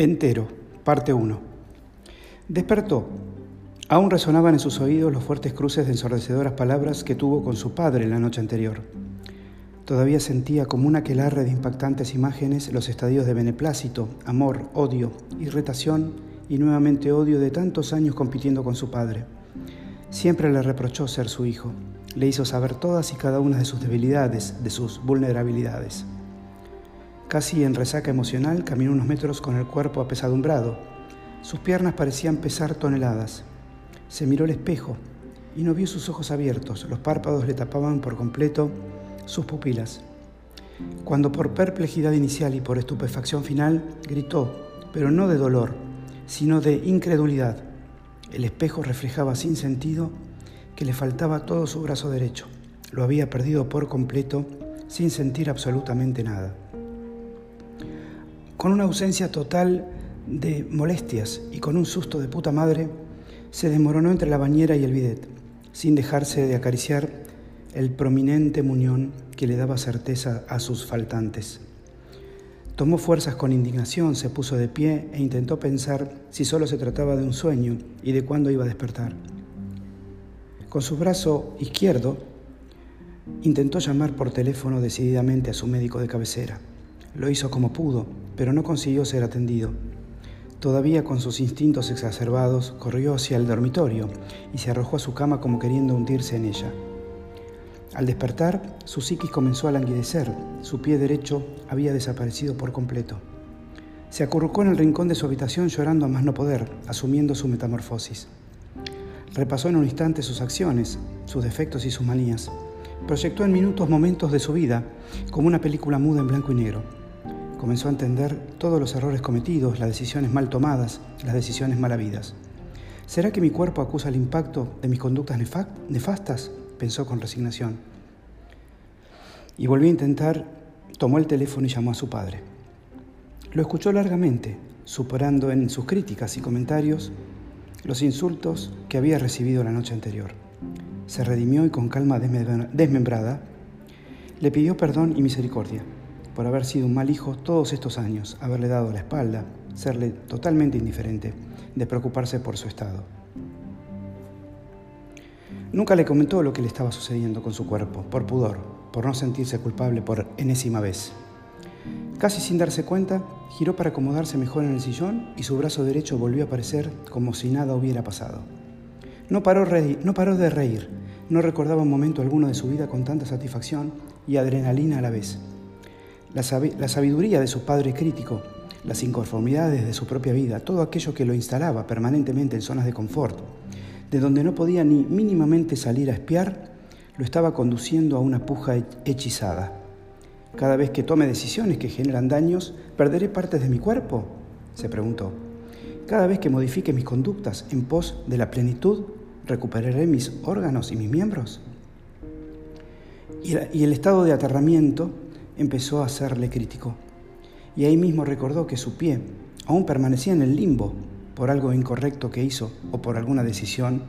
Entero, parte 1. Despertó. Aún resonaban en sus oídos los fuertes cruces de ensordecedoras palabras que tuvo con su padre la noche anterior. Todavía sentía como una aquelarre de impactantes imágenes los estadios de beneplácito, amor, odio, irritación y nuevamente odio de tantos años compitiendo con su padre. Siempre le reprochó ser su hijo. Le hizo saber todas y cada una de sus debilidades, de sus vulnerabilidades. Casi en resaca emocional, caminó unos metros con el cuerpo apesadumbrado. Sus piernas parecían pesar toneladas. Se miró al espejo y no vio sus ojos abiertos. Los párpados le tapaban por completo sus pupilas. Cuando por perplejidad inicial y por estupefacción final gritó, pero no de dolor, sino de incredulidad. El espejo reflejaba sin sentido que le faltaba todo su brazo derecho. Lo había perdido por completo sin sentir absolutamente nada con una ausencia total de molestias y con un susto de puta madre, se desmoronó entre la bañera y el bidet, sin dejarse de acariciar el prominente muñón que le daba certeza a sus faltantes. Tomó fuerzas con indignación, se puso de pie e intentó pensar si solo se trataba de un sueño y de cuándo iba a despertar. Con su brazo izquierdo, intentó llamar por teléfono decididamente a su médico de cabecera. Lo hizo como pudo, pero no consiguió ser atendido. Todavía con sus instintos exacerbados, corrió hacia el dormitorio y se arrojó a su cama como queriendo hundirse en ella. Al despertar, su psiquis comenzó a languidecer, su pie derecho había desaparecido por completo. Se acurrucó en el rincón de su habitación llorando a más no poder, asumiendo su metamorfosis. Repasó en un instante sus acciones, sus defectos y sus manías. Proyectó en minutos momentos de su vida, como una película muda en blanco y negro comenzó a entender todos los errores cometidos, las decisiones mal tomadas, las decisiones mal habidas. ¿Será que mi cuerpo acusa el impacto de mis conductas nefastas? pensó con resignación. Y volvió a intentar, tomó el teléfono y llamó a su padre. Lo escuchó largamente, superando en sus críticas y comentarios los insultos que había recibido la noche anterior. Se redimió y con calma desmembrada le pidió perdón y misericordia por haber sido un mal hijo todos estos años, haberle dado la espalda, serle totalmente indiferente, de preocuparse por su estado. Nunca le comentó lo que le estaba sucediendo con su cuerpo, por pudor, por no sentirse culpable por enésima vez. Casi sin darse cuenta, giró para acomodarse mejor en el sillón y su brazo derecho volvió a aparecer como si nada hubiera pasado. No paró, no paró de reír, no recordaba un momento alguno de su vida con tanta satisfacción y adrenalina a la vez la, sabiduría de su padre crítico, las inconformidades de su propia vida, todo aquello que lo instalaba permanentemente en zonas de confort, de donde no podía ni mínimamente salir a espiar, lo estaba conduciendo a una puja hechizada. Cada vez que tome decisiones que generan daños, ¿perderé partes de mi cuerpo? se preguntó. Cada vez que modifique mis conductas en pos de la plenitud, ¿recuperaré mis órganos y mis miembros? Y el estado de aterramiento empezó a hacerle crítico. Y ahí mismo recordó que su pie aún permanecía en el limbo por algo incorrecto que hizo o por alguna decisión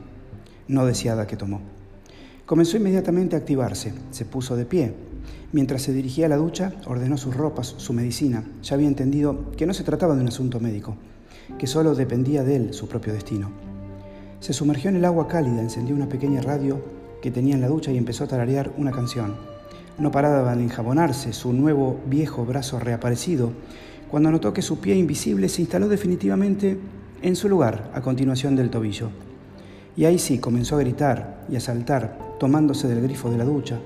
no deseada que tomó. Comenzó inmediatamente a activarse, se puso de pie. Mientras se dirigía a la ducha, ordenó sus ropas, su medicina. Ya había entendido que no se trataba de un asunto médico, que solo dependía de él su propio destino. Se sumergió en el agua cálida, encendió una pequeña radio que tenía en la ducha y empezó a tararear una canción. No paraba de enjabonarse su nuevo viejo brazo reaparecido, cuando notó que su pie invisible se instaló definitivamente en su lugar a continuación del tobillo. Y ahí sí comenzó a gritar y a saltar, tomándose del grifo de la ducha,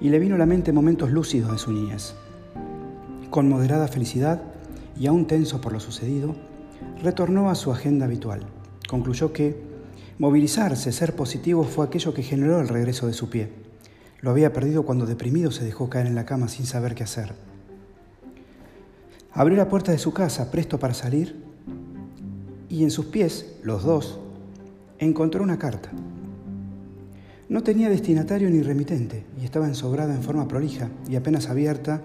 y le vino a la mente momentos lúcidos de su niñez. Con moderada felicidad y aún tenso por lo sucedido, retornó a su agenda habitual. Concluyó que movilizarse, ser positivo, fue aquello que generó el regreso de su pie. Lo había perdido cuando deprimido se dejó caer en la cama sin saber qué hacer. Abrió la puerta de su casa, presto para salir, y en sus pies, los dos, encontró una carta. No tenía destinatario ni remitente y estaba ensobrada en forma prolija y apenas abierta,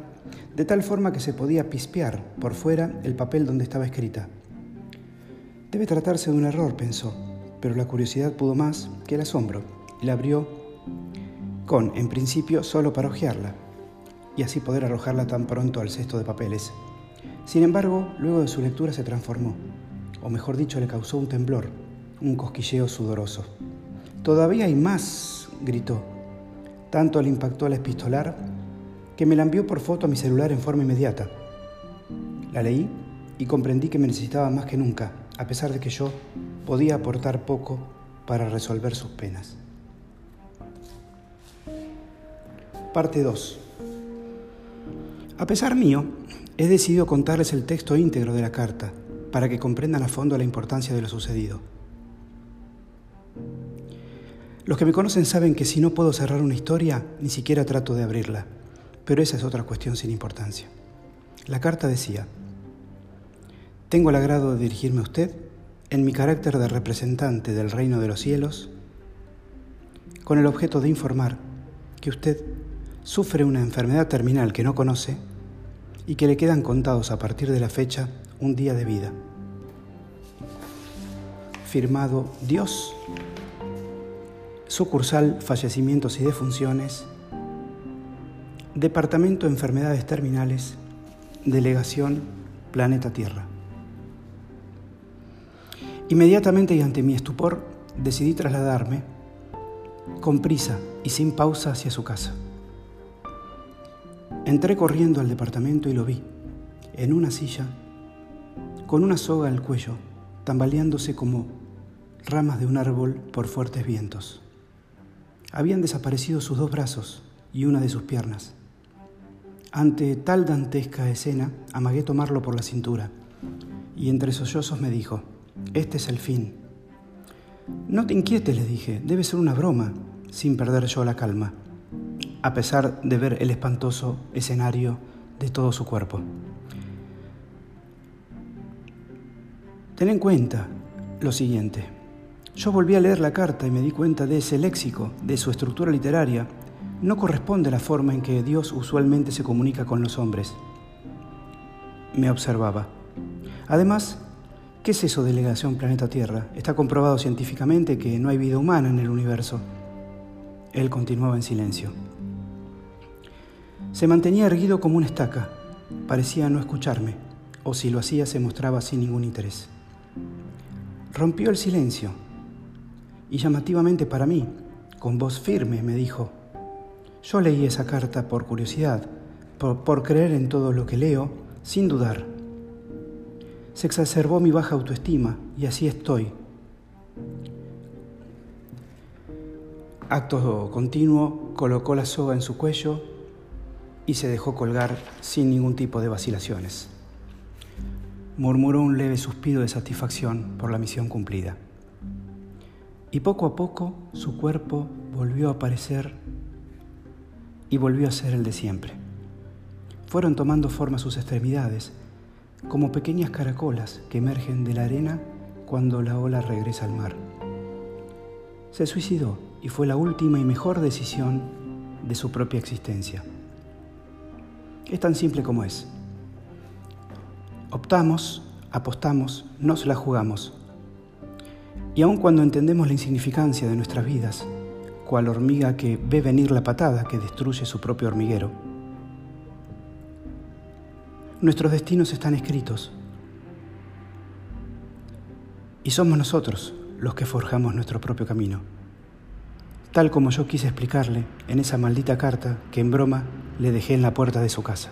de tal forma que se podía pispear por fuera el papel donde estaba escrita. Debe tratarse de un error, pensó, pero la curiosidad pudo más que el asombro y la abrió con, en principio, solo para hojearla, y así poder arrojarla tan pronto al cesto de papeles. Sin embargo, luego de su lectura se transformó, o mejor dicho, le causó un temblor, un cosquilleo sudoroso. Todavía hay más, gritó. Tanto le impactó al epistolar que me la envió por foto a mi celular en forma inmediata. La leí y comprendí que me necesitaba más que nunca, a pesar de que yo podía aportar poco para resolver sus penas. Parte 2. A pesar mío, he decidido contarles el texto íntegro de la carta para que comprendan a fondo la importancia de lo sucedido. Los que me conocen saben que si no puedo cerrar una historia, ni siquiera trato de abrirla, pero esa es otra cuestión sin importancia. La carta decía, tengo el agrado de dirigirme a usted en mi carácter de representante del reino de los cielos, con el objeto de informar que usted sufre una enfermedad terminal que no conoce y que le quedan contados a partir de la fecha un día de vida. Firmado Dios, sucursal Fallecimientos y Defunciones, Departamento de Enfermedades Terminales, Delegación Planeta Tierra. Inmediatamente y ante mi estupor, decidí trasladarme con prisa y sin pausa hacia su casa. Entré corriendo al departamento y lo vi, en una silla, con una soga al cuello, tambaleándose como ramas de un árbol por fuertes vientos. Habían desaparecido sus dos brazos y una de sus piernas. Ante tal dantesca escena, amagué tomarlo por la cintura y entre sollozos me dijo, este es el fin. No te inquietes, le dije, debe ser una broma, sin perder yo la calma a pesar de ver el espantoso escenario de todo su cuerpo. Ten en cuenta lo siguiente. Yo volví a leer la carta y me di cuenta de ese léxico, de su estructura literaria, no corresponde a la forma en que Dios usualmente se comunica con los hombres. Me observaba. Además, ¿qué es eso de delegación planeta Tierra? Está comprobado científicamente que no hay vida humana en el universo. Él continuaba en silencio. Se mantenía erguido como una estaca. Parecía no escucharme, o si lo hacía se mostraba sin ningún interés. Rompió el silencio y llamativamente para mí, con voz firme, me dijo, yo leí esa carta por curiosidad, por, creer en todo lo que leo, sin dudar. Se exacerbó mi baja autoestima y así estoy. Acto continuo, colocó la soga en su cuello y se dejó colgar sin ningún tipo de vacilaciones. Murmuró un leve suspiro de satisfacción por la misión cumplida. Y poco a poco su cuerpo volvió a aparecer y volvió a ser el de siempre. Fueron tomando forma sus extremidades, como pequeñas caracolas que emergen de la arena cuando la ola regresa al mar. Se suicidó y fue la última y mejor decisión de su propia existencia. Es tan simple como es. Optamos, apostamos, nos la jugamos. Y aun cuando entendemos la insignificancia de nuestras vidas, cual hormiga que ve venir la patada que destruye su propio hormiguero, nuestros destinos están escritos. Y somos nosotros los que forjamos nuestro propio camino tal como yo quise explicarle en esa maldita carta que en broma le dejé en la puerta de su casa.